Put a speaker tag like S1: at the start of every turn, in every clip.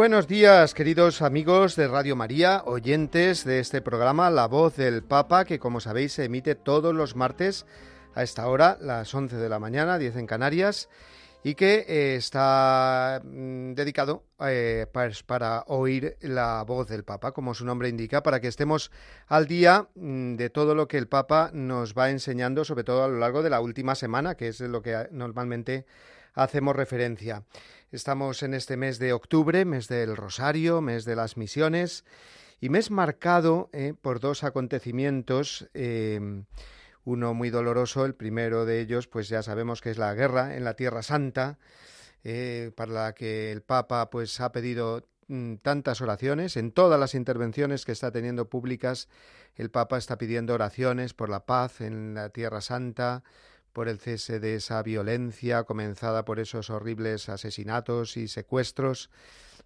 S1: Buenos días, queridos amigos de Radio María, oyentes de este programa La Voz del Papa, que como sabéis se emite todos los martes a esta hora, las 11 de la mañana, 10 en Canarias, y que eh, está mm, dedicado eh, pues, para oír la voz del Papa, como su nombre indica, para que estemos al día mm, de todo lo que el Papa nos va enseñando, sobre todo a lo largo de la última semana, que es lo que normalmente hacemos referencia. Estamos en este mes de octubre, mes del Rosario, mes de las misiones, y mes marcado eh, por dos acontecimientos. Em, uno muy doloroso, el primero de ellos, pues ya sabemos que es la guerra en la Tierra Santa, eh, para la que el Papa pues ha pedido mm, tantas oraciones. En todas las intervenciones que está teniendo públicas, el Papa está pidiendo oraciones por la paz en la Tierra Santa, por el cese de esa violencia comenzada por esos horribles asesinatos y secuestros.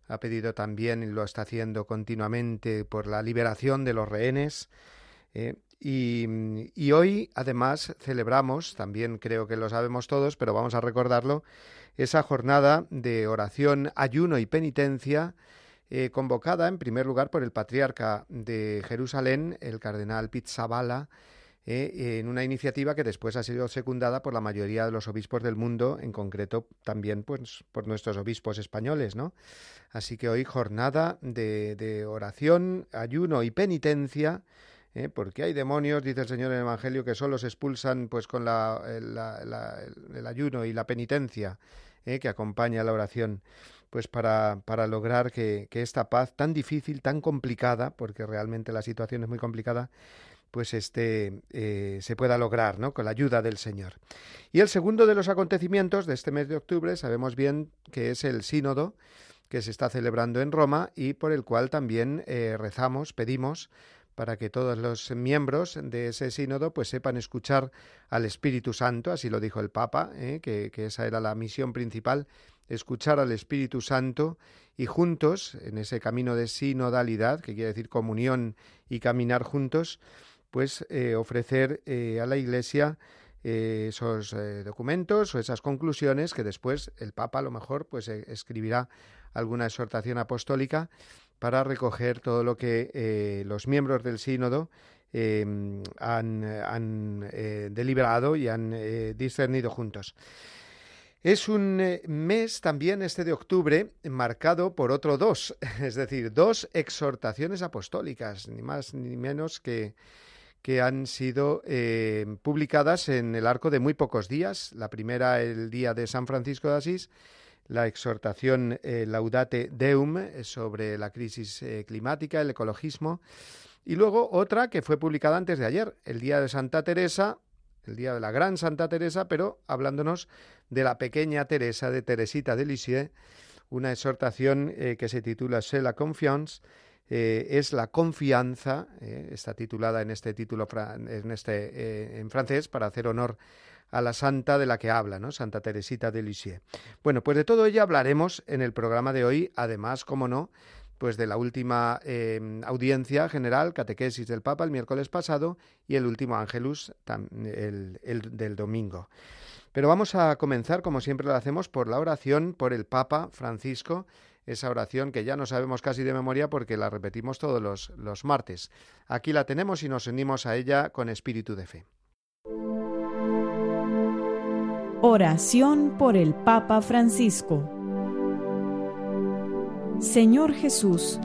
S1: Ha pedido también, y lo está haciendo continuamente, por la liberación de los rehenes. Eh, y, hoy, además, celebramos, también creo que lo sabemos todos, pero vamos a recordarlo, esa jornada de oración, ayuno y penitencia, eh, convocada en primer lugar por el patriarca de Jerusalén, el cardenal Pizzabala, eh, en una iniciativa que después ha sido secundada por la mayoría de los obispos del mundo, en concreto también pues, por nuestros obispos españoles, ¿no? Así que hoy jornada de, oración, ayuno y penitencia, ¿eh? porque hay demonios, dice el Señor en el Evangelio, que solo se expulsan pues con la, el, ayuno y la penitencia ¿eh? que acompaña la oración pues para, para lograr que, que, esta paz tan difícil, tan complicada, porque realmente la situación es muy complicada, pues este eh, se pueda lograr, ¿no? Con la ayuda del Señor. Y el segundo de los acontecimientos de este mes de octubre sabemos bien que es el sínodo que se está celebrando en Roma y por el cual también eh, rezamos, pedimos para que todos los miembros de ese sínodo pues sepan escuchar al Espíritu Santo, así lo dijo el Papa, ¿eh? que, que esa era la misión principal, escuchar al Espíritu Santo y juntos, en ese camino de sinodalidad, que quiere decir comunión y caminar juntos, pues eh, ofrecer eh, a la Iglesia eh, esos documentos o esas conclusiones que después el Papa a lo mejor pues escribirá alguna exhortación apostólica para recoger todo lo que los miembros del sínodo em, han, deliberado y han discernido juntos. Es un mes también este de octubre marcado por otro dos, es decir, dos exhortaciones apostólicas, ni más ni menos que que han sido eh, publicadas en el arco de muy pocos días. La primera el día de San Francisco de Asís, la exhortación eh, Laudate Deum eh, sobre la crisis climática, el ecologismo, y luego otra que fue publicada antes de ayer, el día de Santa Teresa, el día de la gran Santa Teresa, pero hablándonos de la pequeña Teresa de Teresita de Lisieux, una exhortación que se titula C'est la confiance eh, es la confianza, eh, está titulada en este título en, este, eh, en francés para hacer honor a la santa de la que habla, ¿no? Santa Teresita de Lisieux. Bueno, pues de todo ello hablaremos en el programa de hoy, además, como no, pues de la última audiencia general, catequesis del Papa el miércoles pasado y el último Ángelus el, del domingo. Pero vamos a comenzar, como siempre lo hacemos, por la oración por el Papa Francisco, esa oración que ya no sabemos casi de memoria porque la repetimos todos los, los martes. Aquí la tenemos y nos unimos a ella con espíritu de fe.
S2: Oración por el Papa Francisco Señor Jesús,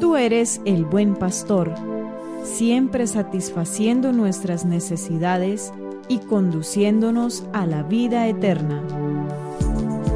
S2: tú eres el buen pastor, siempre satisfaciendo nuestras necesidades y conduciéndonos a la vida eterna.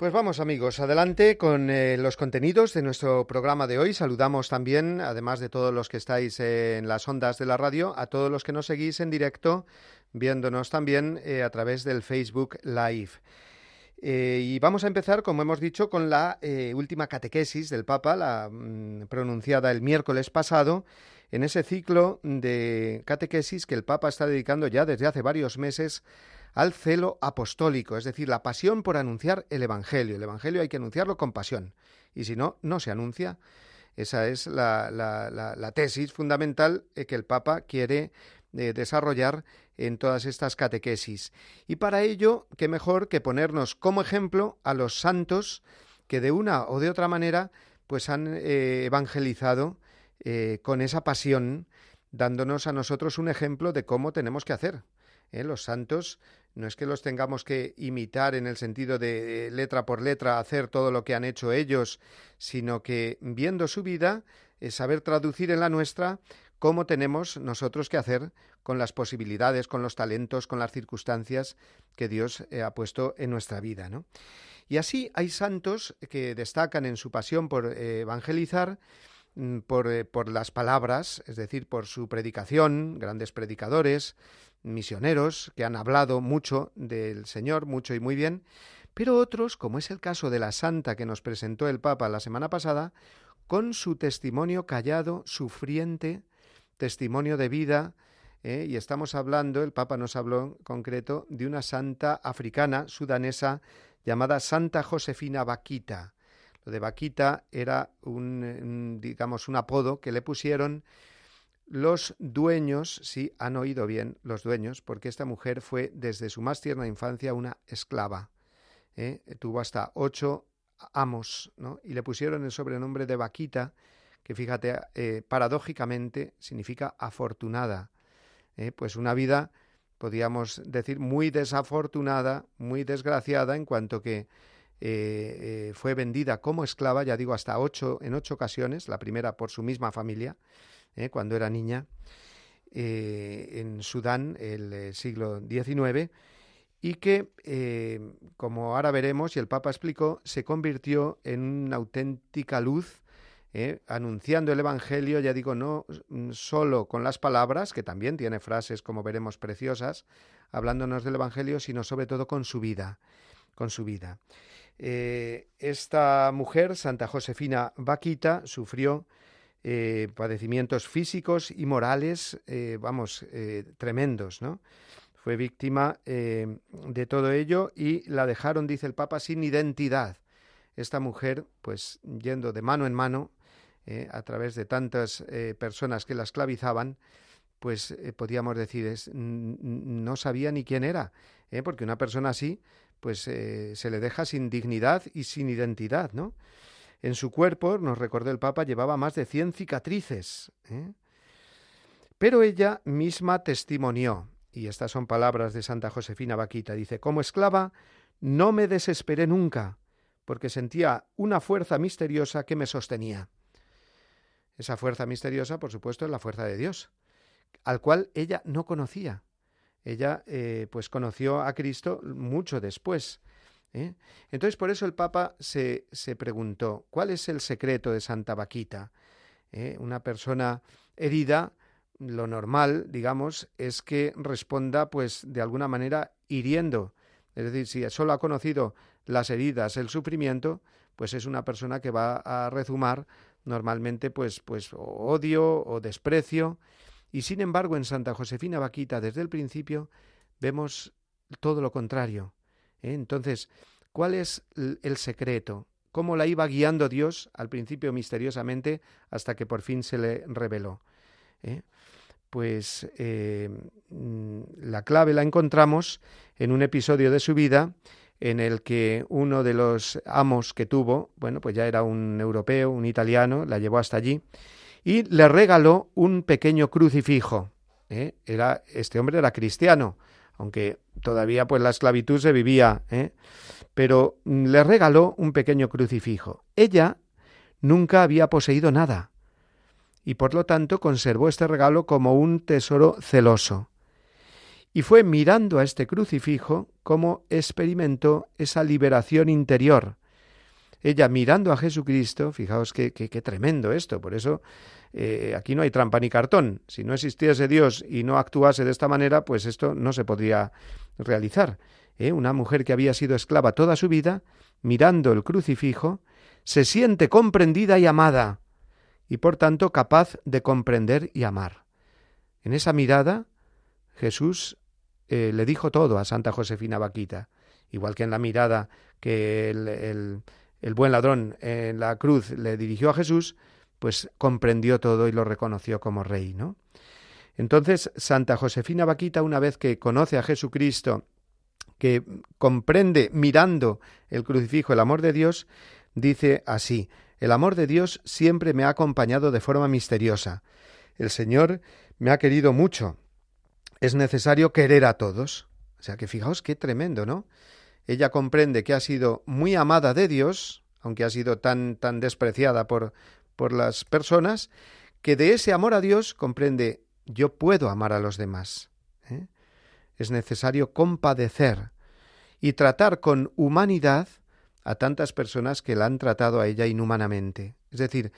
S1: Pues vamos amigos, adelante con eh, los contenidos de nuestro programa de hoy. Saludamos también, además de todos los que estáis en las ondas de la radio, a todos los que nos seguís en directo, viéndonos también eh, a través del Facebook Live. Eh, y vamos a empezar, como hemos dicho, con la última catequesis del Papa, la mm, pronunciada el miércoles pasado, en ese ciclo de catequesis que el Papa está dedicando ya desde hace varios meses al celo apostólico, es decir, la pasión por anunciar el Evangelio. El Evangelio hay que anunciarlo con pasión, y si no, no se anuncia. Esa es la, tesis fundamental eh, que el Papa quiere eh, desarrollar en todas estas catequesis. Y para ello, qué mejor que ponernos como ejemplo a los santos que de una o de otra manera pues han eh, evangelizado con esa pasión, dándonos a nosotros un ejemplo de cómo tenemos que hacer. Los santos no es que los tengamos que imitar en el sentido de letra por letra hacer todo lo que han hecho ellos, sino que viendo su vida, es saber traducir en la nuestra cómo tenemos nosotros que hacer con las posibilidades, con los talentos, con las circunstancias que Dios eh, ha puesto en nuestra vida. ¿no? Y así hay santos que destacan en su pasión por eh, evangelizar, por, eh, por las palabras, es decir, por su predicación, grandes predicadores, misioneros que han hablado mucho del Señor, mucho y muy bien, pero otros, como es el caso de la santa que nos presentó el Papa la semana pasada, con su testimonio callado, sufriente, testimonio de vida, ¿eh? y estamos hablando, el Papa nos habló en concreto, de una santa africana, sudanesa, llamada Santa Josefina Vaquita. De Vaquita era un, digamos, un apodo que le pusieron los dueños, sí, han oído bien los dueños, porque esta mujer fue desde su más tierna infancia una esclava. ¿eh? Tuvo hasta ocho amos, ¿no? Y le pusieron el sobrenombre de Vaquita, que fíjate, eh, paradójicamente significa afortunada. ¿eh? Pues una vida, podríamos decir, muy desafortunada, muy desgraciada, en cuanto que fue vendida como esclava, ya digo, hasta ocho, en ocho ocasiones, la primera por su misma familia, ¿eh? cuando era niña, eh, en Sudán, el eh, siglo XIX, y que, como ahora veremos y el Papa explicó, se convirtió en una auténtica luz, anunciando el Evangelio, ya digo, no solo con las palabras, que también tiene frases, como veremos, preciosas, hablándonos del Evangelio, sino sobre todo con su vida, con su vida. Esta mujer, Santa Josefina Vaquita, sufrió eh, padecimientos físicos y morales, eh, vamos, eh, tremendos, ¿no? Fue víctima de todo ello y la dejaron, dice el Papa, sin identidad. Esta mujer, pues yendo de mano en mano, a través de tantas personas que la esclavizaban, pues podíamos decir, es, no sabía ni quién era, porque una persona así, pues se le deja sin dignidad y sin identidad, ¿no? En su cuerpo, nos recordó el Papa, llevaba más de cien cicatrices. ¿eh? Pero ella misma testimonió, y estas son palabras de Santa Josefina Vaquita, dice, como esclava no me desesperé nunca, porque sentía una fuerza misteriosa que me sostenía. Esa fuerza misteriosa, por supuesto, es la fuerza de Dios, al cual ella no conocía. Ella, eh, pues, conoció a Cristo mucho después, ¿eh? Entonces, por eso el Papa se, se, preguntó, ¿cuál es el secreto de Santa Vaquita? ¿Eh? Una persona herida, lo normal, digamos, es que responda, pues, de alguna manera, hiriendo. Es decir, si solo ha conocido las heridas, el sufrimiento, pues es una persona que va a rezumar normalmente, pues, pues, odio o desprecio. Y sin embargo, en Santa Josefina Vaquita, desde el principio, vemos todo lo contrario. ¿eh? Entonces, ¿cuál es el secreto? ¿Cómo la iba guiando Dios al principio misteriosamente hasta que por fin se le reveló? ¿eh? Pues eh, mm, la clave la encontramos en un episodio de su vida en el que uno de los amos que tuvo, bueno, pues ya era un europeo, un italiano, la llevó hasta allí y le regaló un pequeño crucifijo. ¿eh? Era, este hombre era cristiano, aunque todavía pues la esclavitud se vivía, ¿eh? pero le regaló un pequeño crucifijo. Ella nunca había poseído nada y por lo tanto conservó este regalo como un tesoro celoso. Y fue mirando a este crucifijo como experimentó esa liberación interior. Ella mirando a Jesucristo, fijaos qué, qué, tremendo esto, por eso eh, aquí no hay trampa ni cartón. Si no existiese Dios y no actuase de esta manera, pues esto no se podría realizar. ¿eh? Una mujer que había sido esclava toda su vida, mirando el crucifijo, se siente comprendida y amada, y por tanto capaz de comprender y amar. En esa mirada, Jesús eh, le dijo todo a Santa Josefina Vaquita, igual que en la mirada que el, el buen ladrón en la cruz le dirigió a Jesús, pues comprendió todo y lo reconoció como rey, ¿no? Entonces, Santa Josefina Vaquita, una vez que conoce a Jesucristo, que comprende mirando el crucifijo el amor de Dios, dice así, el amor de Dios siempre me ha acompañado de forma misteriosa. El Señor me ha querido mucho. Es necesario querer a todos. O sea que fijaos qué tremendo, ¿no? Ella comprende que ha sido muy amada de Dios, aunque ha sido tan tan despreciada por por las personas, que de ese amor a Dios comprende yo puedo amar a los demás. ¿eh? Es necesario compadecer y tratar con humanidad a tantas personas que la han tratado a ella inhumanamente. Es decir,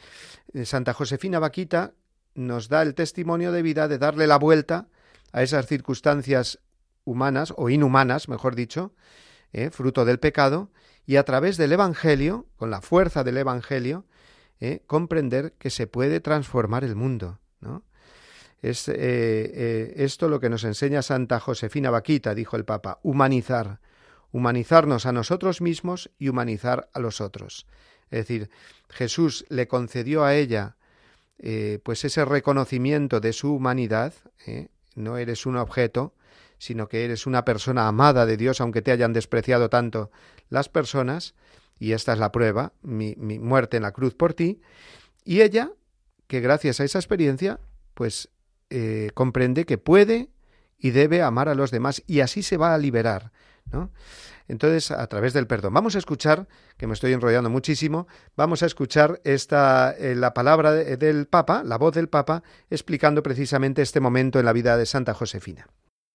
S1: eh, Santa Josefina Vaquita nos da el testimonio de vida de darle la vuelta a esas circunstancias humanas o inhumanas, mejor dicho, ¿eh? fruto del pecado, y a través del Evangelio, con la fuerza del Evangelio, ¿eh? comprender que se puede transformar el mundo. ¿no? Es eh, esto lo que nos enseña Santa Josefina Vaquita, dijo el Papa, humanizar, humanizarnos a nosotros mismos y humanizar a los otros. Es decir, Jesús le concedió a ella pues ese reconocimiento de su humanidad, no eres un objeto, sino que eres una persona amada de Dios, aunque te hayan despreciado tanto las personas, y esta es la prueba, mi, muerte en la cruz por ti, y ella, que gracias a esa experiencia, pues eh, comprende que puede y debe amar a los demás y así se va a liberar, ¿no? Entonces, a través del perdón. Vamos a escuchar, que me estoy enrollando muchísimo, vamos a escuchar esta, eh, la palabra del Papa, la voz del Papa, explicando precisamente este momento en la vida de Santa Josefina.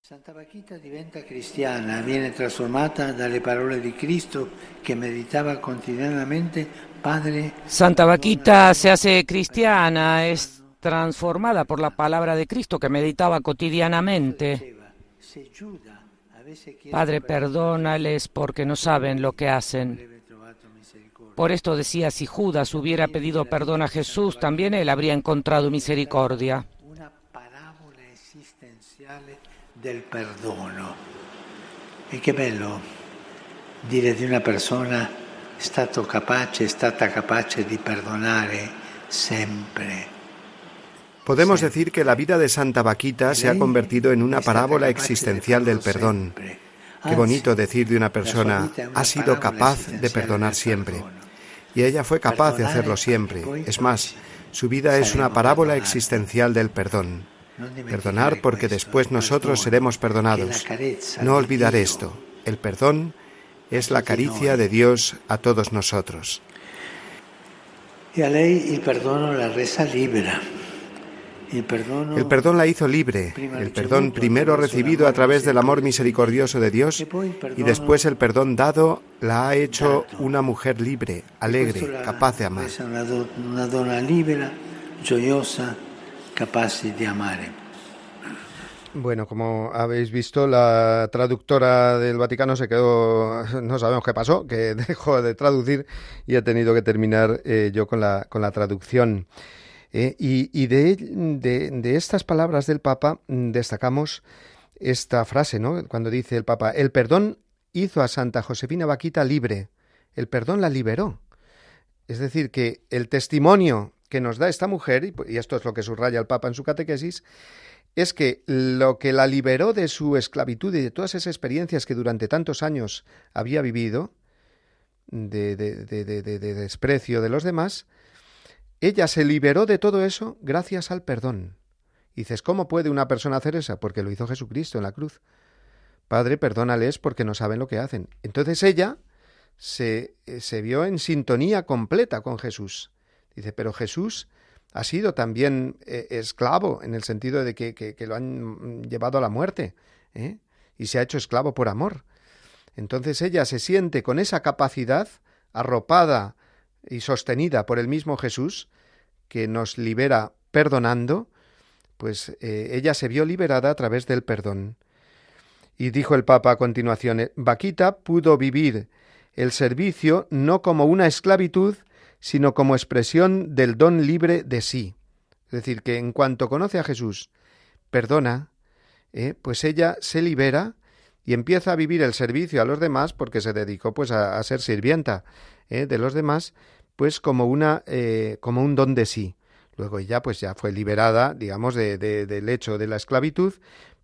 S3: Santa Vaquita diventa cristiana, viene trasformata dalle parole di Cristo que meditaba continuamente, Padre.
S4: Santa Vaquita se hace cristiana, es transformada por la palabra de Cristo que meditaba cotidianamente. Padre, perdónales porque no saben lo que hacen. Por esto decía, si Judas hubiera pedido perdón a Jesús, también él habría encontrado misericordia.
S3: Del perdono. E che bello dire di una persona è stato capace, è stata capace di perdonare sempre.
S1: Podemos decir que la vida de Santa Vaquita se ha convertido en una parábola existencial del perdón. Qué bonito decir de una persona, ha sido capaz de perdonar siempre. Y ella fue capaz de hacerlo siempre. Es más, su vida es una parábola existencial del perdón. Perdonar porque después nosotros seremos perdonados. No olvidar esto. El perdón es la caricia de Dios a todos nosotros.
S3: Y a ley el perdón la reza libera.
S1: El perdón la hizo libre, el perdón primero recibido a través del amor misericordioso de Dios y después el perdón dado la ha hecho una mujer libre, alegre, capaz de amar.
S3: Capaces de amar.
S1: Bueno, como habéis visto, la traductora del Vaticano se quedó, no sabemos qué pasó, que dejó de traducir y ha tenido que terminar eh, yo con la, con la traducción. Eh, y, de, de, estas palabras del Papa mm, destacamos esta frase, ¿no? Cuando dice el Papa, el perdón hizo a Santa Josefina Vaquita libre, el perdón la liberó. Es decir, que el testimonio que nos da esta mujer, y esto es lo que subraya el Papa en su catequesis, es que lo que la liberó de su esclavitud y de todas esas experiencias que durante tantos años había vivido, de, de, de, de, desprecio de los demás, ella se liberó de todo eso gracias al perdón. dices, ¿cómo puede una persona hacer eso? Porque lo hizo Jesucristo en la cruz. Padre, perdónales porque no saben lo que hacen. Entonces ella se, eh, se vio en sintonía completa con Jesús. Dice, pero Jesús ha sido también eh, esclavo en el sentido de que, que, lo han llevado a la muerte ¿eh? y se ha hecho esclavo por amor. Entonces ella se siente con esa capacidad arropada y sostenida por el mismo Jesús que nos libera perdonando, pues ella se vio liberada a través del perdón. Y dijo el Papa a continuación, Vaquita pudo vivir el servicio no como una esclavitud, sino como expresión del don libre de sí. Es decir, que en cuanto conoce a Jesús, perdona, ¿eh? pues ella se libera y empieza a vivir el servicio a los demás porque se dedicó pues a, ser sirvienta ¿eh? de los demás, pues como una eh, como un don de sí. Luego ella pues ya fue liberada, digamos, de, del hecho de la esclavitud,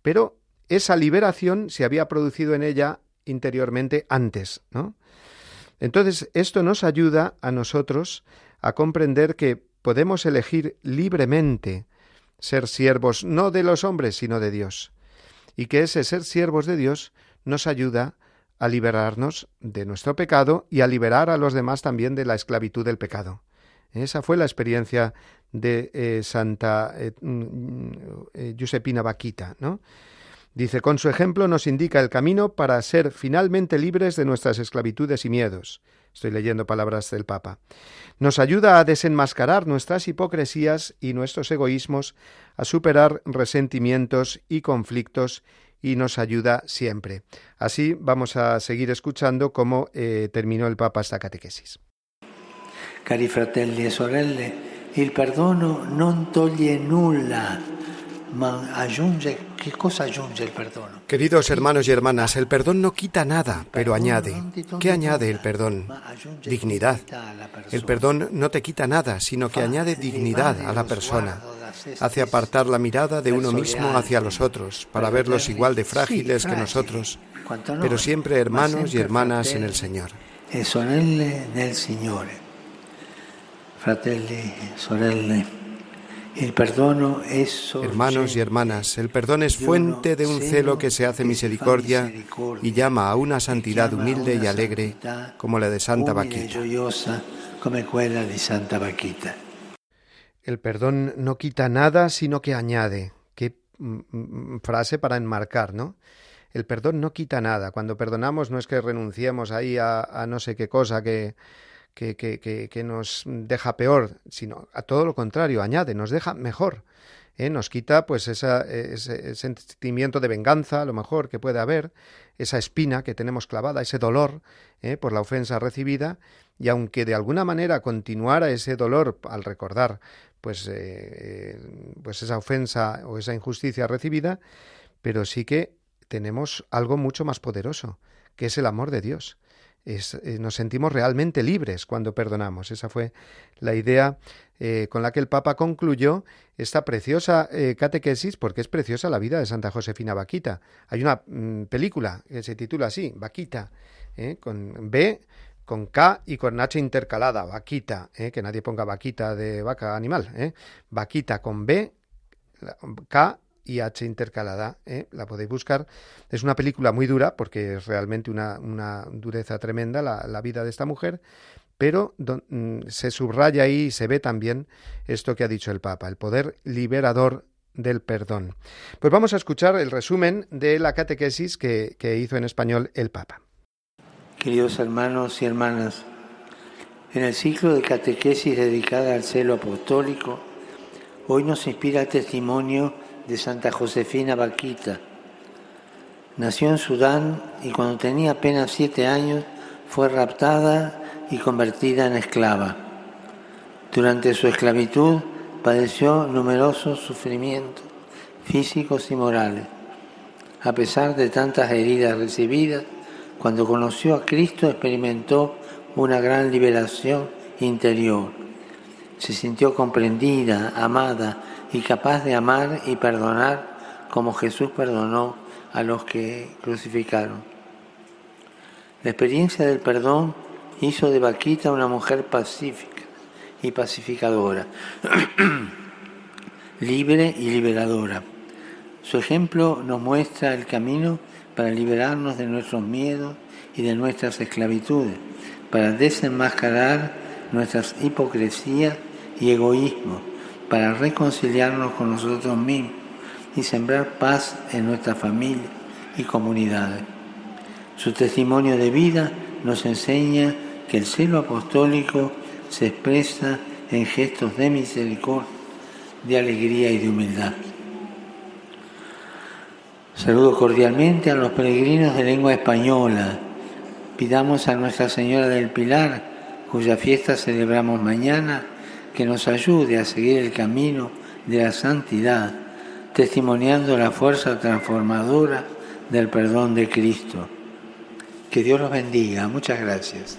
S1: pero esa liberación se había producido en ella interiormente antes, ¿no? Entonces, esto nos ayuda a nosotros a comprender que podemos elegir libremente ser siervos no de los hombres, sino de Dios, y que ese ser siervos de Dios nos ayuda a liberarnos de nuestro pecado y a liberar a los demás también de la esclavitud del pecado. Esa fue la experiencia de eh, Santa eh, mm, eh, Giuseppina Vaquita, ¿no? Dice, con su ejemplo nos indica el camino para ser finalmente libres de nuestras esclavitudes y miedos. Estoy leyendo palabras del Papa. Nos ayuda a desenmascarar nuestras hipocresías y nuestros egoísmos, a superar resentimientos y conflictos y nos ayuda siempre. Así vamos a seguir escuchando cómo eh, terminó el Papa esta catequesis.
S3: Cari fratelli e sorelle, il perdono non toglie nulla ¿qué cosa el perdón?
S1: Queridos hermanos y hermanas, el perdón no quita nada, pero añade. ¿Qué añade el perdón? Dignidad. El perdón no te quita nada, sino que añade dignidad a la persona. Hace apartar la mirada de uno mismo hacia los otros, para verlos igual de frágiles que nosotros, pero siempre hermanos y hermanas en el Señor.
S3: E sorelle Fratelli, sorelle.
S1: Hermanos y hermanas, el perdón es fuente de un celo que se hace misericordia y llama a una santidad humilde y alegre como la de Santa Vaquita. El perdón no quita nada, sino que añade. Qué mm, mm, frase para enmarcar, ¿no? El perdón no quita nada. Cuando perdonamos no es que renunciemos ahí a no sé qué cosa que, que, que, que, nos deja peor, sino a todo lo contrario, añade, nos deja mejor. ¿eh? Nos quita pues esa, ese, sentimiento de venganza, a lo mejor que puede haber, esa espina que tenemos clavada, ese dolor ¿eh? por la ofensa recibida, y aunque de alguna manera continuara ese dolor al recordar pues, eh, pues esa ofensa o esa injusticia recibida, pero sí que tenemos algo mucho más poderoso, que es el amor de Dios eh, nos sentimos realmente libres cuando perdonamos. Esa fue la idea eh, con la que el Papa concluyó esta preciosa eh, catequesis, porque es preciosa la vida de Santa Josefina Vaquita. Hay una mm, película que se titula así, Vaquita, con B, con K y con H intercalada, Vaquita, que nadie ponga vaquita de vaca animal, Vaquita con B, K y H intercalada, ¿eh? la podéis buscar. Es una película muy dura porque es realmente una, una dureza tremenda la, la, vida de esta mujer, pero mm, se subraya ahí y se ve también esto que ha dicho el Papa, el poder liberador del perdón. Pues vamos a escuchar el resumen de la catequesis que, que hizo en español el Papa.
S3: Queridos hermanos y hermanas, en el ciclo de catequesis dedicada al celo apostólico, hoy nos inspira el testimonio de Santa Josefina Vaquita. Nació en Sudán y cuando tenía apenas siete años fue raptada y convertida en esclava. Durante su esclavitud padeció numerosos sufrimientos físicos y morales. A pesar de tantas heridas recibidas, cuando conoció a Cristo experimentó una gran liberación interior. se sintió comprendida, amada y capaz de amar y perdonar como Jesús perdonó a los que crucificaron. La experiencia del perdón hizo de Vaquita una mujer pacífica y pacificadora, libre y liberadora. Su ejemplo nos muestra el camino para liberarnos de nuestros miedos y de nuestras esclavitudes, para desenmascarar nuestras hipocresías y egoísmos, para reconciliarnos con nosotros mismos y sembrar paz en nuestra familia y comunidades. Su testimonio de vida nos enseña que el celo apostólico se expresa en gestos de misericordia, de alegría y de humildad. Saludo cordialmente a los peregrinos de lengua española. Pidamos a Nuestra Señora del Pilar, cuya fiesta celebramos mañana, que nos ayude a seguir el camino de la santidad, testimoniando la fuerza transformadora del perdón de Cristo. Que Dios los bendiga. Muchas gracias.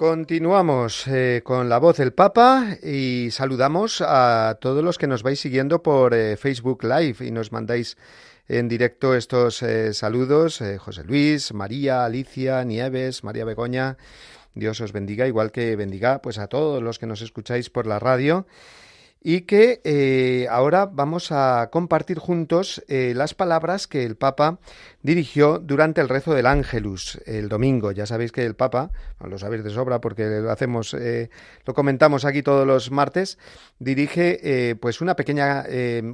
S1: Continuamos eh, con la voz del Papa y saludamos a todos los que nos vais siguiendo por eh, Facebook Live y nos mandáis en directo estos eh, saludos. José Luis, María, Alicia, Nieves, María Begoña. Dios os bendiga, igual que bendiga pues a todos los que nos escucháis por la radio y que eh, ahora vamos a compartir juntos eh, las palabras que el Papa dirigió durante el rezo del Ángelus el domingo. Ya sabéis que el Papa, lo sabéis de sobra porque lo hacemos, eh, lo comentamos aquí todos los martes, dirige pues una pequeña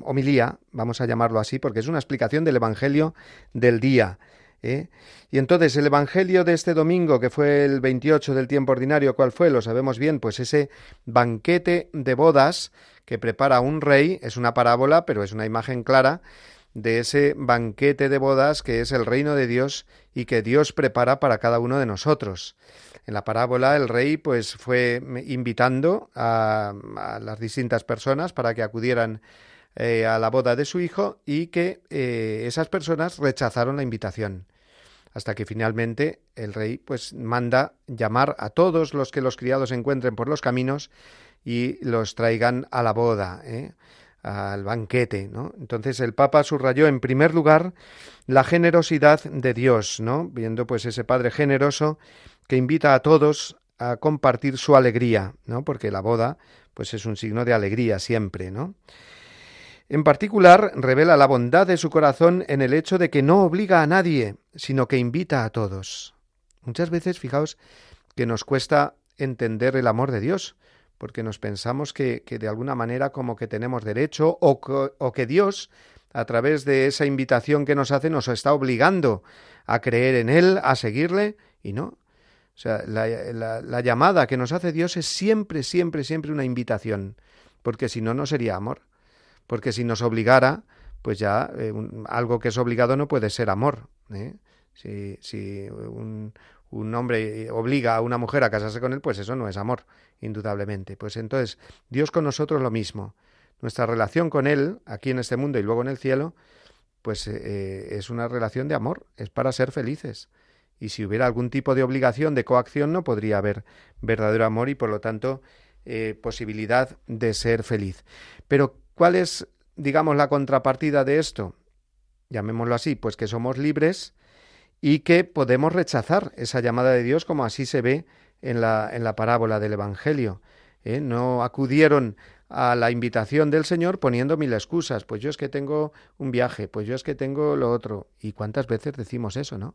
S1: homilía, vamos a llamarlo así, porque es una explicación del Evangelio del día. Y entonces el Evangelio de este domingo, que fue el 28 del tiempo ordinario, ¿cuál fue? Lo sabemos bien, pues ese banquete de bodas que prepara un rey, es una parábola, pero es una imagen clara de ese banquete de bodas que es el reino de Dios y que Dios prepara para cada uno de nosotros. En la parábola el rey pues fue invitando a, las distintas personas para que acudieran eh, a la boda de su hijo y que eh, esas personas rechazaron la invitación hasta que finalmente el rey pues manda llamar a todos los que los criados encuentren por los caminos y los traigan a la boda, ¿eh? al banquete, ¿no? Entonces el Papa subrayó en primer lugar la generosidad de Dios, ¿no? Viendo pues ese Padre generoso que invita a todos a compartir su alegría, ¿no? Porque la boda pues es un signo de alegría siempre, ¿no? En particular, revela la bondad de su corazón en el hecho de que no obliga a nadie, sino que invita a todos. Muchas veces, fijaos, que nos cuesta entender el amor de Dios, porque nos pensamos que, de alguna manera como que tenemos derecho o, que Dios, a través de esa invitación que nos hace, nos está obligando a creer en Él, a seguirle, y no. O sea, la, llamada que nos hace Dios es siempre, siempre, siempre una invitación, porque si no, no sería amor. Porque si nos obligara, pues ya eh, algo que es obligado no puede ser amor. ¿eh? Si, un, hombre obliga a una mujer a casarse con él, pues eso no es amor, indudablemente. Pues entonces, Dios con nosotros lo mismo. Nuestra relación con Él, aquí en este mundo y luego en el cielo, pues eh, es una relación de amor, es para ser felices. Y si hubiera algún tipo de obligación, de coacción, no podría haber verdadero amor y por lo tanto posibilidad de ser feliz. Pero, ¿cuál es, digamos, la contrapartida de esto? Llamémoslo así, pues que somos libres y que podemos rechazar esa llamada de Dios como así se ve en la, en la parábola del Evangelio. ¿eh? No acudieron a la invitación del Señor poniendo mil excusas. Pues yo es que tengo un viaje, pues yo es que tengo lo otro. ¿Y cuántas veces decimos eso, no?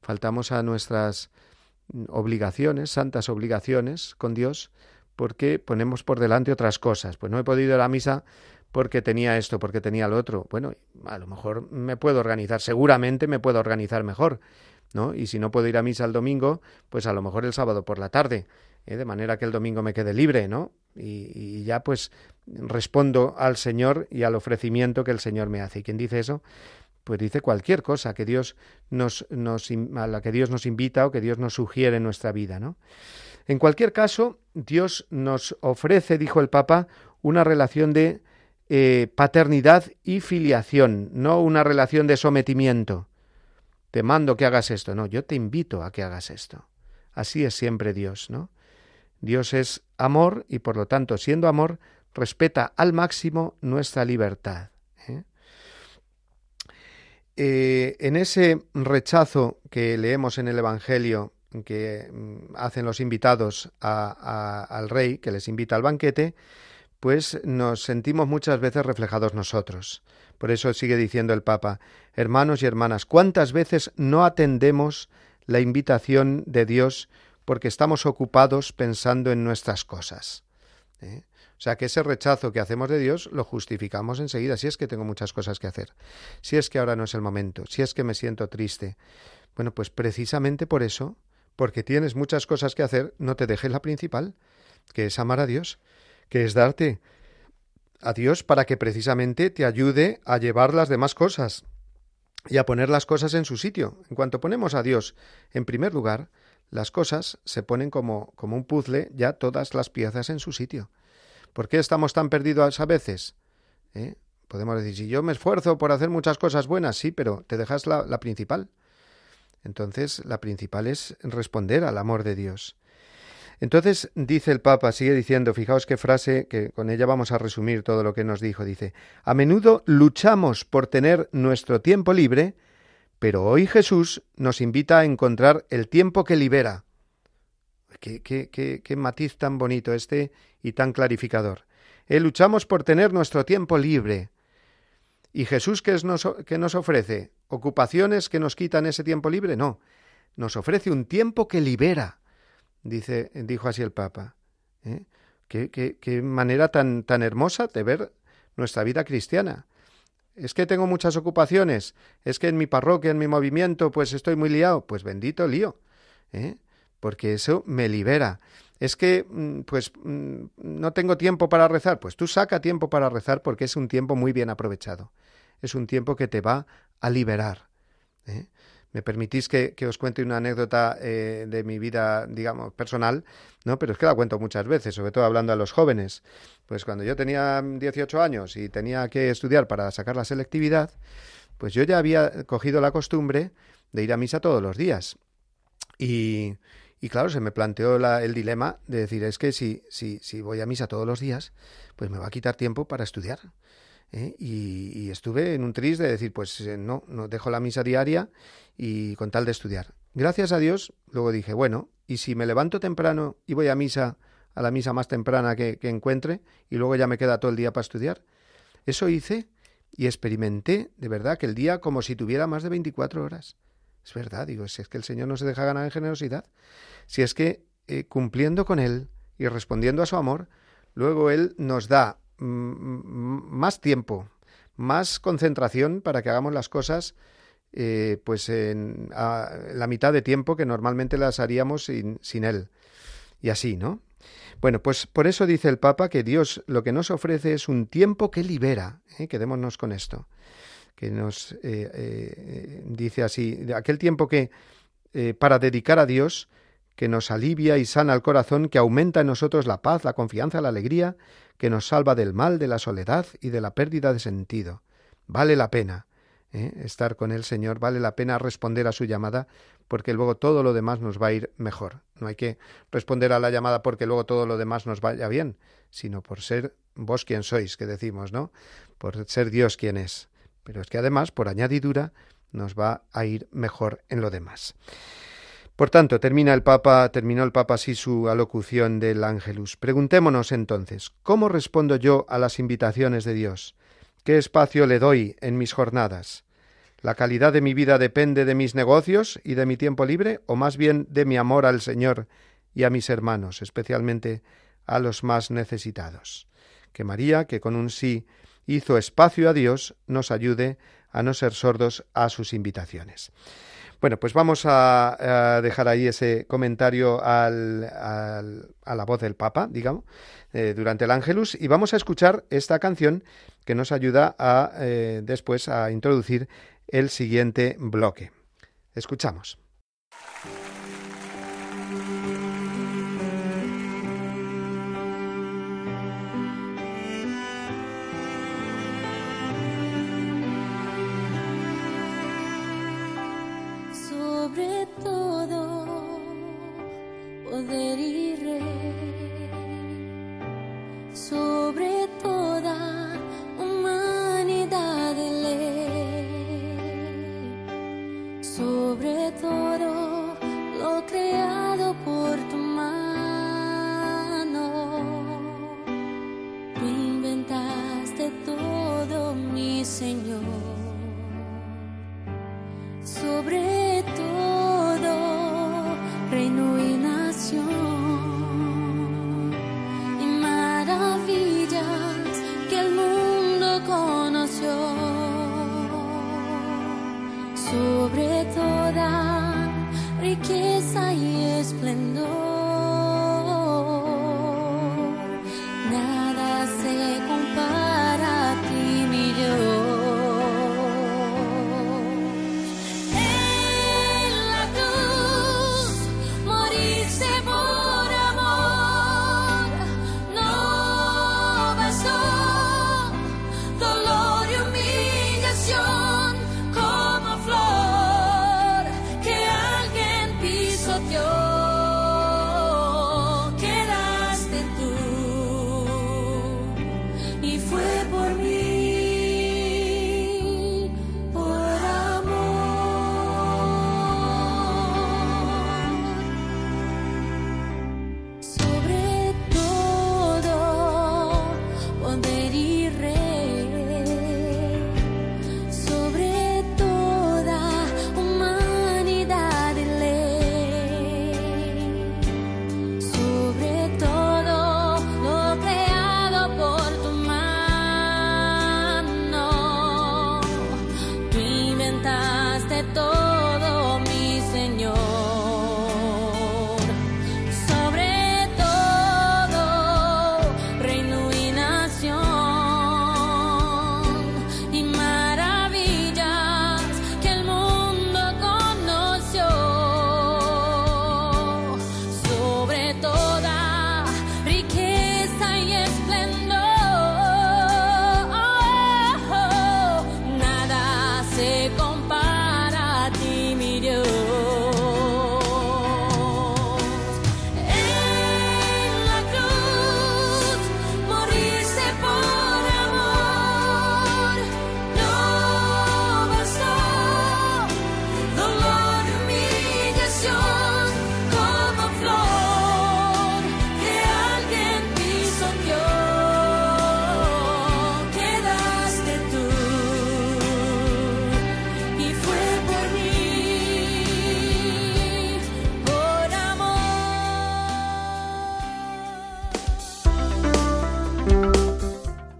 S1: Faltamos a nuestras obligaciones, santas obligaciones con Dios, porque ponemos por delante otras cosas. Pues no he podido ir a la misa porque tenía esto, porque tenía lo otro. Bueno, a lo mejor me puedo organizar, seguramente me puedo organizar mejor, ¿no? Y si no puedo ir a misa el domingo, pues a lo mejor el sábado por la tarde, ¿eh? de manera que el domingo me quede libre, ¿no? Y, ya pues respondo al Señor y al ofrecimiento que el Señor me hace. Y quien dice eso, pues dice cualquier cosa que Dios nos, nos, a la que Dios nos invita o que Dios nos sugiere en nuestra vida, ¿no? En cualquier caso, Dios nos ofrece, dijo el Papa, una relación de eh, paternidad y filiación, no una relación de sometimiento. Te mando que hagas esto, no, yo te invito a que hagas esto. Así es siempre Dios, ¿no? Dios es amor y por lo tanto, siendo amor, respeta al máximo nuestra libertad. ¿eh? Eh, en ese rechazo que leemos en el Evangelio que mm, hacen los invitados al rey, que les invita al banquete, pues nos sentimos muchas veces reflejados nosotros. Por eso sigue diciendo el Papa, hermanos y hermanas, ¿cuántas veces no atendemos la invitación de Dios porque estamos ocupados pensando en nuestras cosas? ¿Eh? O sea que ese rechazo que hacemos de Dios lo justificamos enseguida, si es que tengo muchas cosas que hacer, si es que ahora no es el momento, si es que me siento triste. Bueno, pues precisamente por eso, porque tienes muchas cosas que hacer, no te dejes la principal, que es amar a Dios que es darte a Dios para que precisamente te ayude a llevar las demás cosas y a poner las cosas en su sitio. En cuanto ponemos a Dios en primer lugar, las cosas se ponen como, como un puzzle, ya todas las piezas en su sitio. ¿Por qué estamos tan perdidos a veces? ¿Eh? Podemos decir, si yo me esfuerzo por hacer muchas cosas buenas, sí, pero te dejas la, la principal. Entonces, la principal es responder al amor de Dios. Entonces dice el Papa, sigue diciendo, fijaos qué frase, que con ella vamos a resumir todo lo que nos dijo, dice, a menudo luchamos por tener nuestro tiempo libre, pero hoy Jesús nos invita a encontrar el tiempo que libera. Qué, qué, qué, qué matiz tan bonito este y tan clarificador. Eh, luchamos por tener nuestro tiempo libre. ¿Y Jesús qué, nos, qué nos ofrece? ¿Ocupaciones que nos quitan ese tiempo libre? No. Nos ofrece un tiempo que libera dice, dijo así el Papa. ¿eh? ¿Qué, qué, manera tan, tan hermosa de ver nuestra vida cristiana. Es que tengo muchas ocupaciones, es que en mi parroquia, en mi movimiento, pues estoy muy liado. Pues bendito lío, ¿eh? porque eso me libera. Es que, mm, pues, mm, no tengo tiempo para rezar. Pues tú saca tiempo para rezar porque es un tiempo muy bien aprovechado. Es un tiempo que te va a liberar. ¿eh? me permitís que, os cuente una anécdota eh, de mi vida, digamos, personal, ¿no? Pero es que la cuento muchas veces, sobre todo hablando a los jóvenes. Pues cuando yo tenía 18 años y tenía que estudiar para sacar la selectividad, pues yo ya había cogido la costumbre de ir a misa todos los días. Y, y claro, se me planteó el dilema de decir, es que si, si, si voy a misa todos los días, pues me va a quitar tiempo para estudiar. ¿Eh? Y, estuve en un tris de decir, pues eh, no, no dejo la misa diaria y con tal de estudiar. Gracias a Dios, luego dije, bueno, y si me levanto temprano y voy a misa, a la misa más temprana que, encuentre, y luego ya me queda todo el día para estudiar. Eso hice y experimenté de verdad que el día como si tuviera más de 24 horas. Es verdad, digo, si es que el Señor no se deja ganar en generosidad, si es que eh, cumpliendo con Él y respondiendo a su amor, luego Él nos da más tiempo, más concentración para que hagamos las cosas eh, pues en la mitad de tiempo que normalmente las haríamos sin, sin él. Y así, ¿no? Bueno, pues por eso dice el Papa que Dios lo que nos ofrece es un tiempo que libera. ¿eh? Quedémonos con esto. Que nos eh, dice así, aquel tiempo que para dedicar a Dios, que nos alivia y sana el corazón, que aumenta en nosotros la paz, la confianza, la alegría, que nos salva del mal, de la soledad y de la pérdida de sentido. Vale la pena. ¿eh? estar con el Señor, vale la pena responder a su llamada porque luego todo lo demás nos va a ir mejor. No hay que responder a la llamada porque luego todo lo demás nos vaya bien, sino por ser vos quien sois, que decimos, ¿no? Por ser Dios quien es. Pero es que además, por añadidura, nos va a ir mejor en lo demás. Por tanto, termina el Papa, terminó el Papa así su alocución del Ángelus. Preguntémonos entonces, ¿cómo respondo yo a las invitaciones de Dios? ¿Qué espacio le doy en mis jornadas? ¿La calidad de mi vida depende de mis negocios y de mi tiempo libre o más bien de mi amor al Señor y a mis hermanos, especialmente a los más necesitados? Que María, que con un sí hizo espacio a Dios, nos ayude a no ser sordos a sus invitaciones. Bueno, pues vamos a, dejar ahí ese comentario a la voz del Papa, digamos, eh, durante el Ángelus, y vamos a escuchar esta canción que nos ayuda a eh, después a introducir el siguiente bloque. Escuchamos.
S5: poder y rey sobre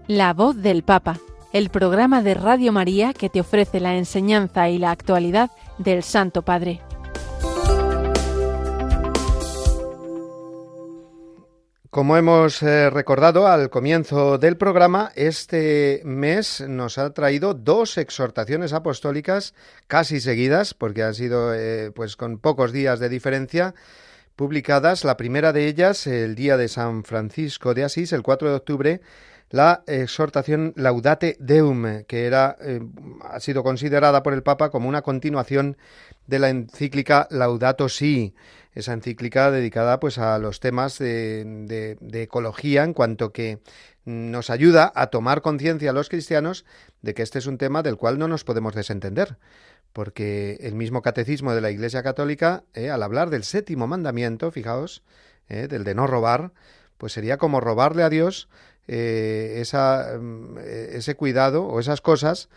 S5: La voz del Papa, el programa de Radio María que te ofrece la enseñanza y la actualidad del Santo Padre.
S1: Como hemos eh, recordado al comienzo del programa, este mes nos ha traído dos exhortaciones apostólicas casi seguidas, porque han sido eh, pues con pocos días de diferencia, publicadas. La primera de ellas, el día de San Francisco de Asís, el 4 de octubre, la exhortación Laudate Deum, que era, eh, ha sido considerada por el Papa como una continuación de la encíclica Laudato Si, esa encíclica dedicada pues a los temas de, de ecología en cuanto que nos ayuda a tomar conciencia a los cristianos de que este es un tema del cual no nos podemos desentender, porque el mismo catecismo de la Iglesia Católica, eh, al hablar del séptimo mandamiento, fijaos, eh, del de no robar, pues sería como robarle a Dios eh, mm, ese cuidado o esas cosas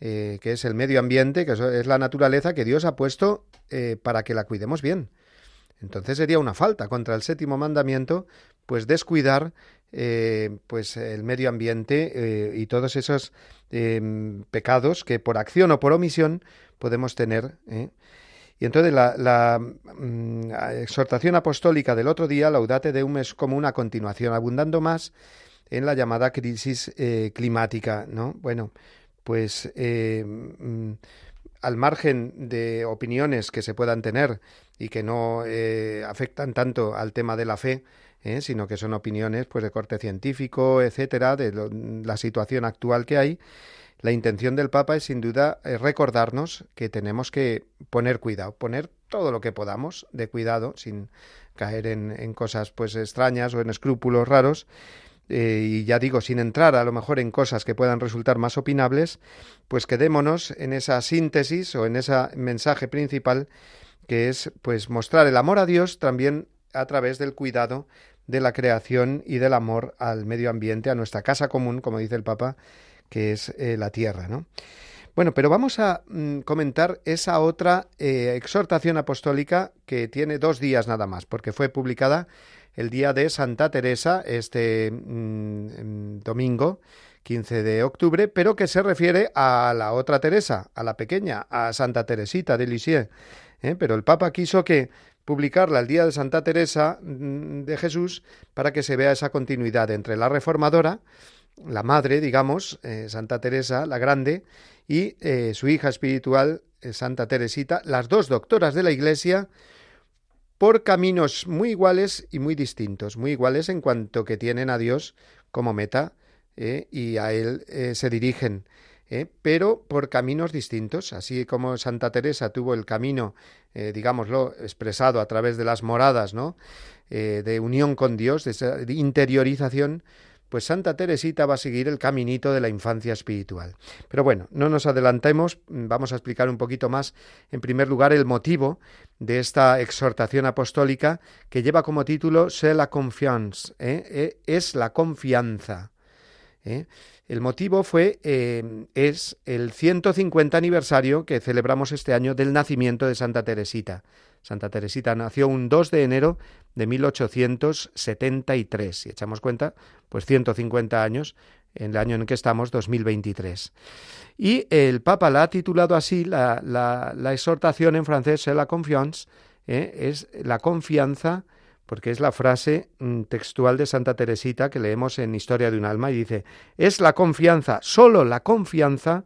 S1: que es el medio ambiente, que es la naturaleza que Dios ha puesto para que la cuidemos bien. Entonces sería una falta contra el séptimo mandamiento, pues descuidar eh, pues el medio ambiente eh, y todos esos pecados que por acción o por omisión podemos tener. ¿eh? Y entonces la, mm, exhortación apostólica del otro día, Laudate Deum, es como una continuación, abundando más en la llamada crisis climática, ¿no? Bueno, pues mm, al margen de opiniones que se puedan tener y que no afectan tanto al tema de la fe, ¿eh? sino que son opiniones pues de corte científico, etcétera, de la situación actual que hay. La intención del Papa es sin duda eh, recordarnos que tenemos que poner cuidado, poner todo lo que podamos de cuidado, sin caer en, cosas pues extrañas o en escrúpulos raros, eh, y ya digo, sin entrar a lo mejor en cosas que puedan resultar más opinables, pues quedémonos en esa síntesis o en ese mensaje principal que es pues mostrar el amor a Dios también a través del cuidado de la creación y del amor al medio ambiente, a nuestra casa común, como dice el Papa, que es eh, la tierra, ¿no? Bueno, pero vamos a mm, comentar esa otra eh, exhortación apostólica que tiene dos días nada más, porque fue publicada el día de Santa Teresa, este mm, domingo, 15 de octubre, pero que se refiere a la otra Teresa, a la pequeña, a Santa Teresita de Lisieux. ¿eh? Pero el Papa quiso que publicarla el día de Santa Teresa mm, de Jesús para que se vea esa continuidad entre la reformadora, la madre, digamos, eh, Santa Teresa, la grande, y eh, su hija espiritual, Santa Teresita, las dos doctoras de la Iglesia, por caminos muy iguales y muy distintos, muy iguales en cuanto que tienen a Dios como meta y a Él se dirigen. ¿eh? pero por caminos distintos, así como Santa Teresa tuvo el camino, eh, digámoslo, expresado a través de las moradas, ¿no? Eh, de unión con Dios, de, interiorización, pues Santa Teresita va a seguir el caminito de la infancia espiritual. Pero bueno, no nos adelantemos, vamos a explicar un poquito más, en primer lugar, el motivo de esta exhortación apostólica que lleva como título C'est la confiance, es la confianza. El motivo fue, eh, es el 150 aniversario que celebramos este año del nacimiento de Santa Teresita. Santa Teresita nació un 2 de enero de 1873. Si echamos cuenta, pues 150 años en el año en que estamos, 2023. Y el Papa la ha titulado así, la, exhortación en francés, la confiance, ¿eh? es la confianza porque es la frase mm, textual de Santa Teresita que leemos en Historia de un alma y dice, es la confianza, solo la confianza,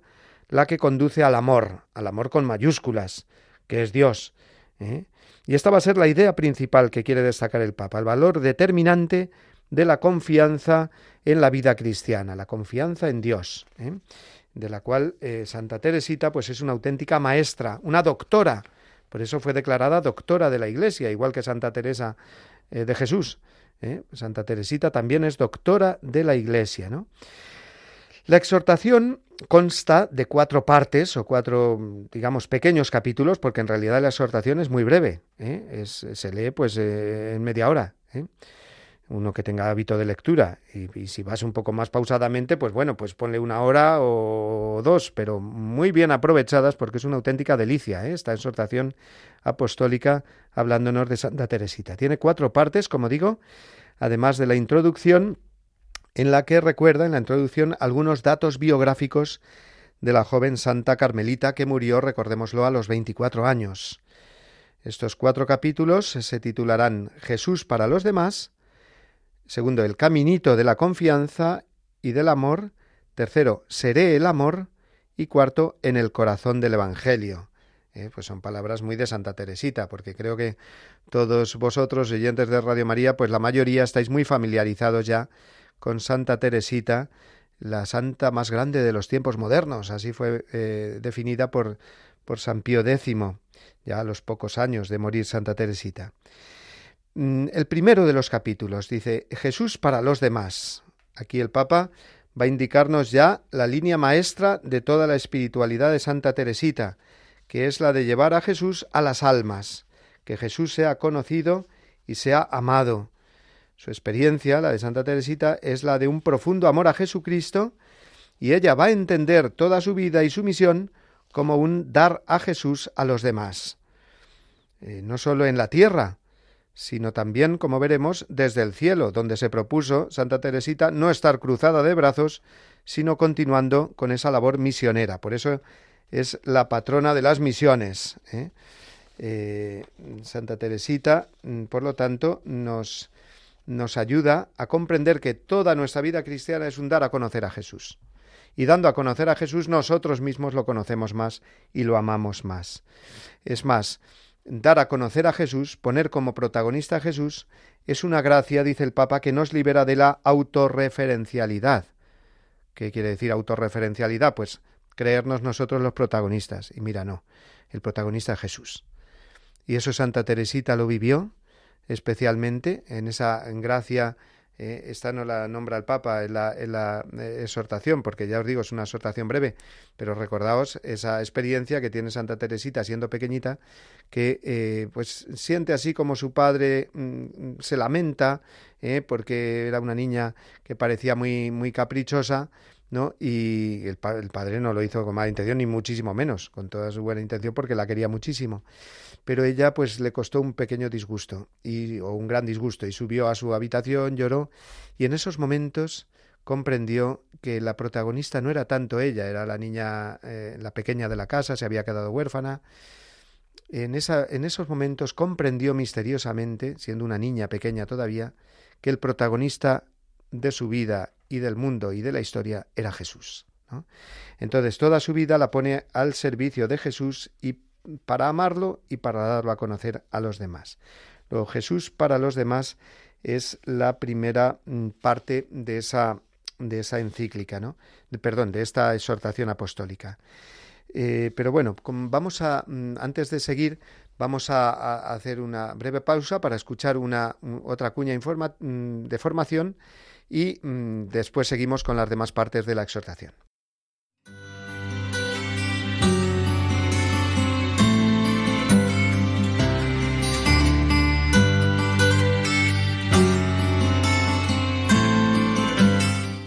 S1: la que conduce al amor, al amor con mayúsculas, que es Dios. ¿eh? Y esta va a ser la idea principal que quiere destacar el Papa, el valor determinante de la confianza en la vida cristiana, la confianza en Dios, ¿eh? de la cual eh, Santa Teresita pues es una auténtica maestra, una doctora, por eso fue declarada doctora de la Iglesia, igual que Santa Teresa eh, de Jesús. Santa Teresita también es doctora de la Iglesia. ¿no? La exhortación consta de cuatro partes o cuatro, digamos, pequeños capítulos, porque en realidad la exhortación es muy breve. ¿eh? se lee pues en media hora uno que tenga hábito de lectura. Y, si vas un poco más pausadamente, pues bueno, pues ponle una hora o dos, pero muy bien aprovechadas porque es una auténtica delicia ¿eh? esta exhortación apostólica hablándonos de Santa Teresita. Tiene cuatro partes, como digo, además de la introducción, en la que recuerda en la introducción algunos datos biográficos de la joven Santa Carmelita que murió, recordémoslo, a los 24 años. Estos cuatro capítulos se titularán Jesús para los demás, Segundo, el caminito de la confianza y del amor. Tercero, seré el amor. Y cuarto, en el corazón del Evangelio. Eh, pues son palabras muy de Santa Teresita, porque creo que todos vosotros, oyentes de Radio María, pues la mayoría estáis muy familiarizados ya con Santa Teresita, la santa más grande de los tiempos modernos, así fue eh, definida por, por San Pío X, ya a los pocos años de morir Santa Teresita. Mm, el primero de los capítulos dice Jesús para los demás. Aquí el Papa va a indicarnos ya la línea maestra de toda la espiritualidad de Santa Teresita, que es la de llevar a Jesús a las almas, que Jesús sea conocido y sea amado. Su experiencia, la de Santa Teresita, es la de un profundo amor a Jesucristo, y ella va a entender toda su vida y su misión como un dar a Jesús a los demás. Eh, no solo en la tierra, sino también, como veremos, desde el cielo, donde se propuso Santa Teresita no estar cruzada de brazos, sino continuando con esa labor misionera. Por eso es la patrona de las misiones. ¿eh? Eh, Santa Teresita, mm, por lo tanto, nos, nos ayuda a comprender que toda nuestra vida cristiana es un dar a conocer a Jesús. Y dando a conocer a Jesús, nosotros mismos lo conocemos más y lo amamos más. Es más, dar a conocer a Jesús, poner como protagonista a Jesús, es una gracia, dice el Papa, que nos libera de la autorreferencialidad. ¿Qué quiere decir autorreferencialidad? Pues creernos nosotros los protagonistas. Y mira, no, el protagonista es Jesús. Y eso Santa Teresita lo vivió especialmente en esa gracia eh, esta no la nombra el Papa en la, en la eh, exhortación, porque ya os digo, es una exhortación breve, pero recordaos esa experiencia que tiene Santa Teresita siendo pequeñita, que eh, pues siente así como su padre mm, se lamenta, porque era una niña que parecía muy, muy caprichosa, ¿no? Y el, el, padre no lo hizo con mala intención, ni muchísimo menos, con toda su buena intención, porque la quería muchísimo pero ella pues le costó un pequeño disgusto y, o un gran disgusto y subió a su habitación, lloró y en esos momentos comprendió que la protagonista no era tanto ella, era la niña, eh, la pequeña de la casa, se había quedado huérfana. En, esa, en esos momentos comprendió misteriosamente, siendo una niña pequeña todavía, que el protagonista de su vida y del mundo y de la historia era Jesús. Entonces toda su vida la pone al servicio de Jesús y para amarlo y para darlo a conocer a los demás. Luego, Jesús para los demás es la primera mm, parte de esa, de esa encíclica, ¿no? Perdón, de esta exhortación apostólica. Eh, pero bueno, vamos a, mm, antes de seguir, vamos a, hacer una breve pausa para escuchar una otra cuña mm, de formación y después seguimos con las demás partes de la exhortación.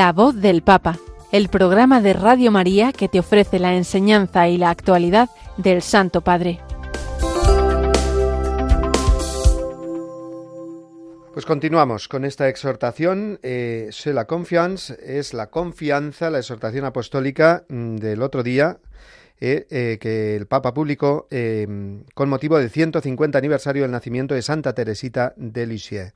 S5: La voz del Papa, el programa de Radio María que te ofrece la enseñanza y la actualidad del Santo Padre.
S1: Pues continuamos con esta exhortación. Eh, la confiance es la confianza, la exhortación apostólica mm, del otro día eh, eh, que el Papa publicó con motivo del 150 aniversario del nacimiento de Santa Teresita de Lisieux.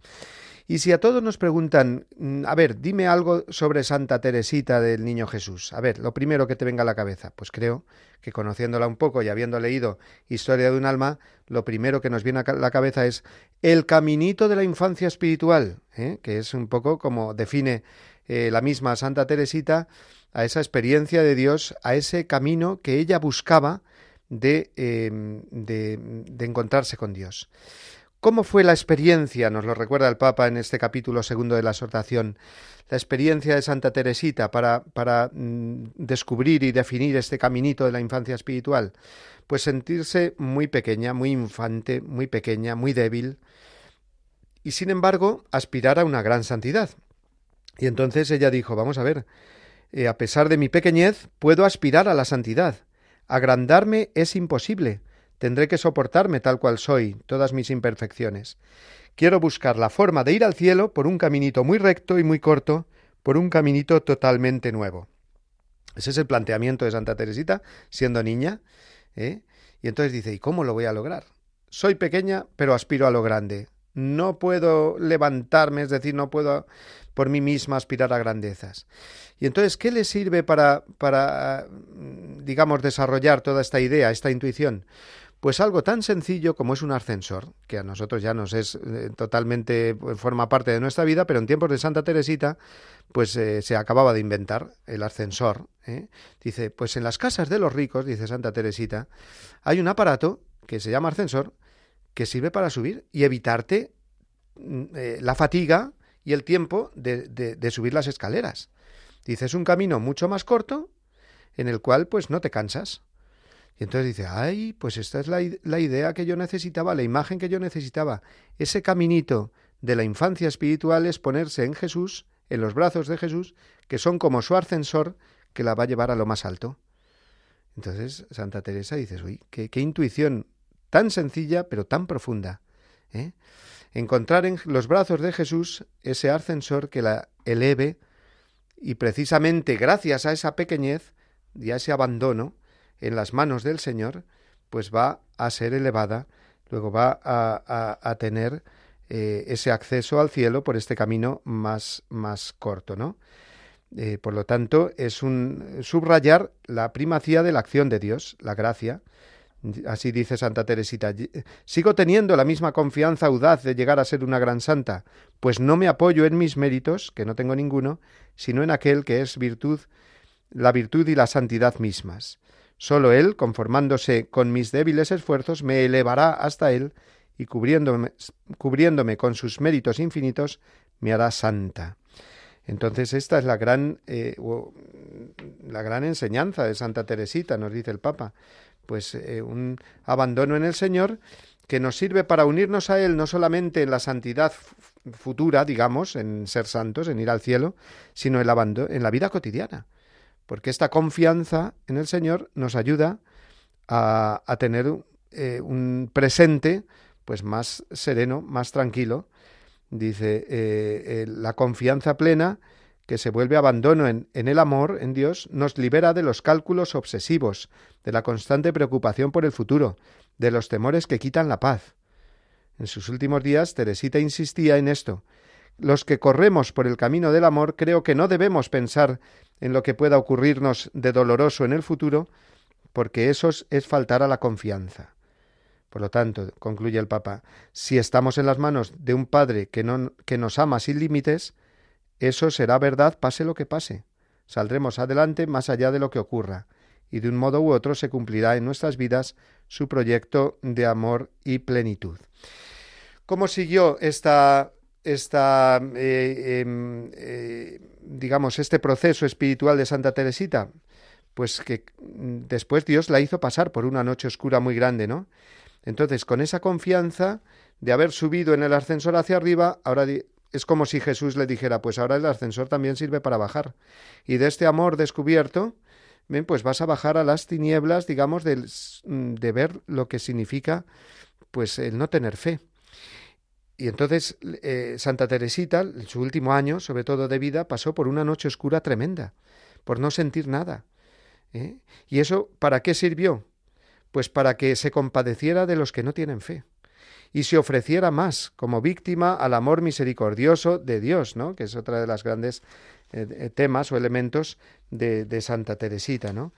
S1: Y si a todos nos preguntan, mm, a ver, dime algo sobre Santa Teresita del Niño Jesús, a ver, lo primero que te venga a la cabeza, pues creo que conociéndola un poco y habiendo leído Historia de un alma, lo primero que nos viene a la cabeza es el caminito de la infancia espiritual, ¿eh? que es un poco como define eh, la misma Santa Teresita a esa experiencia de Dios, a ese camino que ella buscaba de, em, de, de encontrarse con Dios. ¿Cómo fue la experiencia? Nos lo recuerda el Papa en este capítulo segundo de la exhortación. La experiencia de Santa Teresita para, mm, descubrir y definir este caminito de la infancia espiritual. Pues sentirse muy pequeña, muy infante, muy pequeña, muy débil, y sin embargo aspirar a una gran santidad. Y entonces ella dijo, vamos a ver, eh, a pesar de mi pequeñez, puedo aspirar a la santidad. Agrandarme es imposible. Tendré que soportarme tal cual soy, todas mis imperfecciones. Quiero buscar la forma de ir al cielo por un caminito muy recto y muy corto, por un caminito totalmente nuevo. Ese es el planteamiento de Santa Teresita, siendo niña. ¿eh? Y entonces dice, ¿y cómo lo voy a lograr? Soy pequeña, pero aspiro a lo grande. No puedo levantarme, es decir, no puedo por mí misma aspirar a grandezas. Y entonces, ¿qué le sirve para, para digamos, desarrollar toda esta idea, esta intuición? Pues algo tan sencillo como es un ascensor, que a nosotros ya nos es eh, totalmente, pues, forma parte de nuestra vida, pero en tiempos de Santa Teresita, pues eh, se acababa de inventar el ascensor. ¿eh? Dice, pues en las casas de los ricos, dice Santa Teresita, hay un aparato que se llama ascensor, que sirve para subir y evitarte mm, la fatiga y el tiempo de, de subir las escaleras. Dice, es un camino mucho más corto en el cual pues no te cansas. Y entonces dice, ay, pues esta es la, la, idea que yo necesitaba, la imagen que yo necesitaba. Ese caminito de la infancia espiritual es ponerse en Jesús, en los brazos de Jesús, que son como su ascensor que la va a llevar a lo más alto. Entonces Santa Teresa dice, uy, qué, qué intuición tan sencilla pero tan profunda. ¿eh? Encontrar en los brazos de Jesús ese ascensor que la eleve y precisamente gracias a esa pequeñez y a ese abandono, en las manos del Señor, pues va a ser elevada, luego va a, tener eh, ese acceso al cielo por este camino más, más corto, ¿no? Eh, por lo tanto, es un subrayar la primacía de la acción de Dios, la gracia. Así dice Santa Teresita. Sigo teniendo la misma confianza audaz de llegar a ser una gran santa, pues no me apoyo en mis méritos, que no tengo ninguno, sino en aquel que es virtud, la virtud y la santidad mismas. Solo Él, conformándose con mis débiles esfuerzos, me elevará hasta Él y cubriéndome, con sus méritos infinitos, me hará santa. Entonces esta es la gran, eh, la gran enseñanza de Santa Teresita, nos dice el Papa. Pues eh, un abandono en el Señor que nos sirve para unirnos a Él no solamente en la santidad futura, digamos, en ser santos, en ir al cielo, sino en en la vida cotidiana porque esta confianza en el Señor nos ayuda a, tener eh, un presente pues más sereno, más tranquilo. Dice, eh, la confianza plena que se vuelve abandono en, en, el amor, en Dios, nos libera de los cálculos obsesivos, de la constante preocupación por el futuro, de los temores que quitan la paz. En sus últimos días, Teresita insistía en esto. Los que corremos por el camino del amor creo que no debemos pensar en lo que pueda ocurrirnos de doloroso en el futuro, porque eso es faltar a la confianza. Por lo tanto, concluye el Papa, si estamos en las manos de un Padre que, no, que nos ama sin límites, eso será verdad pase lo que pase. Saldremos adelante más allá de lo que ocurra, y de un modo u otro se cumplirá en nuestras vidas su proyecto de amor y plenitud. ¿Cómo siguió esta, esta eh, em, eh, digamos, este proceso espiritual de Santa Teresita? Pues que mm, después Dios la hizo pasar por una noche oscura muy grande, ¿no? Entonces, con esa confianza de haber subido en el ascensor hacia arriba, ahora es como si Jesús le dijera, pues ahora el ascensor también sirve para bajar. Y de este amor descubierto, ¿ven? pues vas a bajar a las tinieblas, digamos, de, mm, de ver lo que significa pues el no tener fe. Y entonces eh, Santa Teresita, en su último año, sobre todo de vida, pasó por una noche oscura tremenda, por no sentir nada. ¿eh? ¿Y eso para qué sirvió? Pues para que se compadeciera de los que no tienen fe y se ofreciera más como víctima al amor misericordioso de Dios, ¿no? que es otra de las grandes eh, temas o elementos de, de, Santa Teresita, ¿no?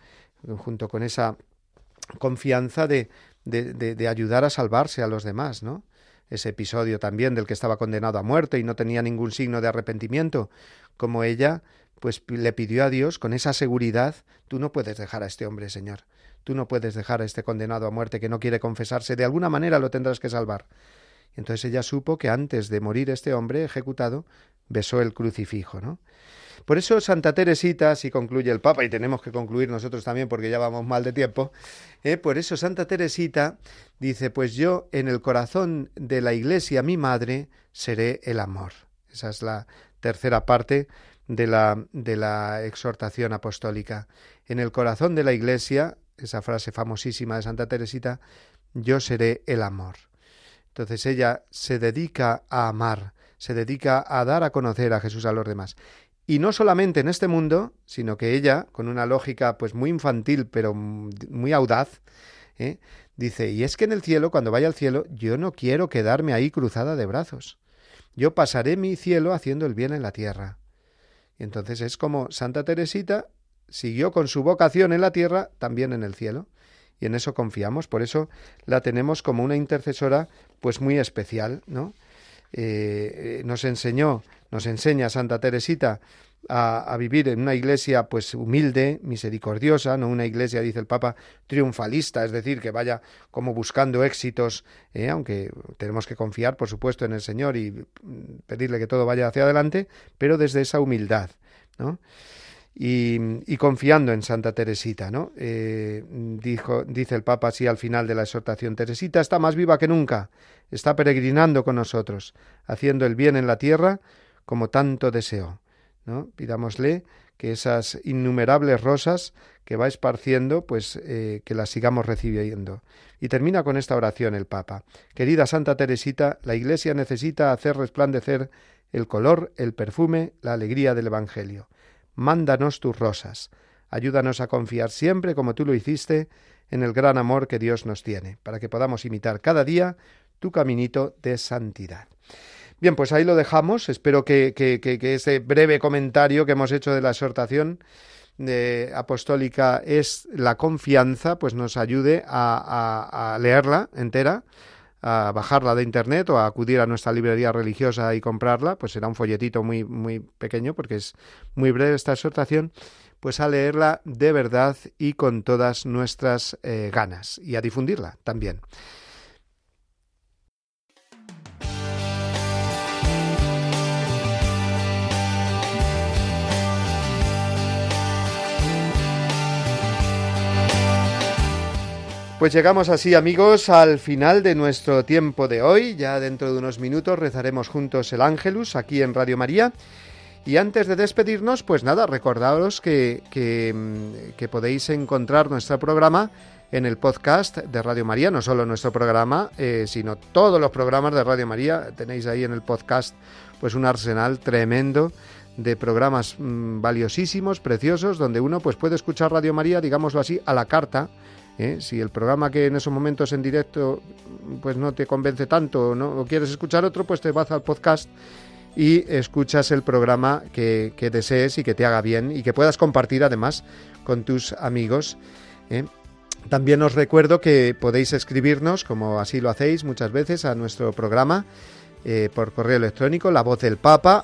S1: junto con esa confianza de, de, de ayudar a salvarse a los demás, ¿no? Ese episodio también del que estaba condenado a muerte y no tenía ningún signo de arrepentimiento, como ella pues le pidió a Dios con esa seguridad, tú no puedes dejar a este hombre, Señor, tú no puedes dejar a este condenado a muerte que no quiere confesarse, de alguna manera lo tendrás que salvar. Entonces ella supo que antes de morir este hombre ejecutado, besó el crucifijo, ¿no? Por eso Santa Teresita, si concluye el Papa, y tenemos que concluir nosotros también porque ya vamos mal de tiempo, ¿eh? por eso Santa Teresita dice, pues yo en el corazón de la Iglesia, mi madre, seré el amor. Esa es la tercera parte de la, de la exhortación apostólica. En el corazón de la Iglesia, esa frase famosísima de Santa Teresita, yo seré el amor. Entonces ella se dedica a amar, se dedica a dar a conocer a Jesús a los demás. Y no solamente en este mundo, sino que ella, con una lógica pues muy infantil, pero muy audaz, ¿eh? dice, y es que en el cielo, cuando vaya al cielo, yo no quiero quedarme ahí cruzada de brazos. Yo pasaré mi cielo haciendo el bien en la tierra. Y entonces es como Santa Teresita siguió con su vocación en la tierra, también en el cielo. Y en eso confiamos, por eso la tenemos como una intercesora pues muy especial, ¿no? Eh, nos enseñó, nos enseña Santa Teresita a, vivir en una iglesia pues humilde, misericordiosa, no una iglesia, dice el Papa, triunfalista, es decir, que vaya como buscando éxitos, eh, aunque tenemos que confiar, por supuesto, en el Señor y pedirle que todo vaya hacia adelante, pero desde esa humildad, ¿no? y, confiando en Santa Teresita, ¿no? Eh, dijo, dice el Papa así al final de la exhortación, Teresita está más viva que nunca, está peregrinando con nosotros, haciendo el bien en la tierra como tanto deseó, ¿no? Pidámosle que esas innumerables rosas que va esparciendo, pues eh, que las sigamos recibiendo. Y termina con esta oración el Papa. Querida Santa Teresita, la Iglesia necesita hacer resplandecer el color, el perfume, la alegría del Evangelio mándanos tus rosas. Ayúdanos a confiar siempre, como tú lo hiciste, en el gran amor que Dios nos tiene, para que podamos imitar cada día tu caminito de santidad. Bien, pues ahí lo dejamos. Espero que, este breve comentario que hemos hecho de la exhortación de apostólica es la confianza, pues nos ayude a, leerla entera a bajarla de internet o a acudir a nuestra librería religiosa y comprarla, pues será un folletito muy, muy pequeño porque es muy breve esta exhortación, pues a leerla de verdad y con todas nuestras eh, ganas y a difundirla también. Pues llegamos así amigos al final de nuestro tiempo de hoy. Ya dentro de unos minutos rezaremos juntos el Ángelus aquí en Radio María. Y antes de despedirnos, pues nada, recordaros que, que, mm, podéis encontrar nuestro programa en el podcast de Radio María, no solo nuestro programa, eh, sino todos los programas de Radio María. Tenéis ahí en el podcast pues un arsenal tremendo de programas mm, valiosísimos, preciosos, donde uno pues puede escuchar Radio María, digámoslo así, a la carta ¿eh? Si el programa que en esos momentos en directo pues no te convence tanto ¿no? o quieres escuchar otro, pues te vas al podcast y escuchas el programa que, desees y que te haga bien y que puedas compartir además con tus amigos. ¿eh? También os recuerdo que podéis escribirnos, como así lo hacéis muchas veces, a nuestro programa eh, por correo electrónico, la voz del papa.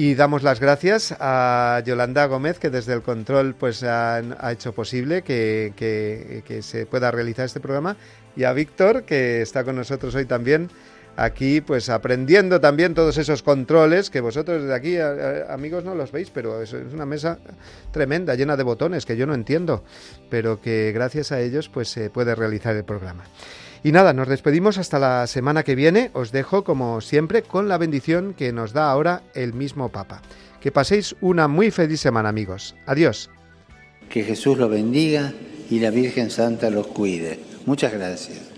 S1: Y damos las gracias a Yolanda Gómez, que desde el control pues ha, hecho posible que, que, se pueda realizar este programa, y a Víctor, que está con nosotros hoy también, aquí pues aprendiendo también todos esos controles que vosotros desde aquí, amigos, no los veis, pero es, es una mesa tremenda, llena de botones que yo no entiendo, pero que gracias a ellos pues se puede realizar el programa. Y nada, nos despedimos hasta la semana que viene. Os dejo, como siempre, con la bendición que nos da ahora el mismo Papa. Que paséis una muy feliz semana, amigos. Adiós.
S3: Que Jesús los bendiga y la Virgen Santa los cuide. Muchas gracias.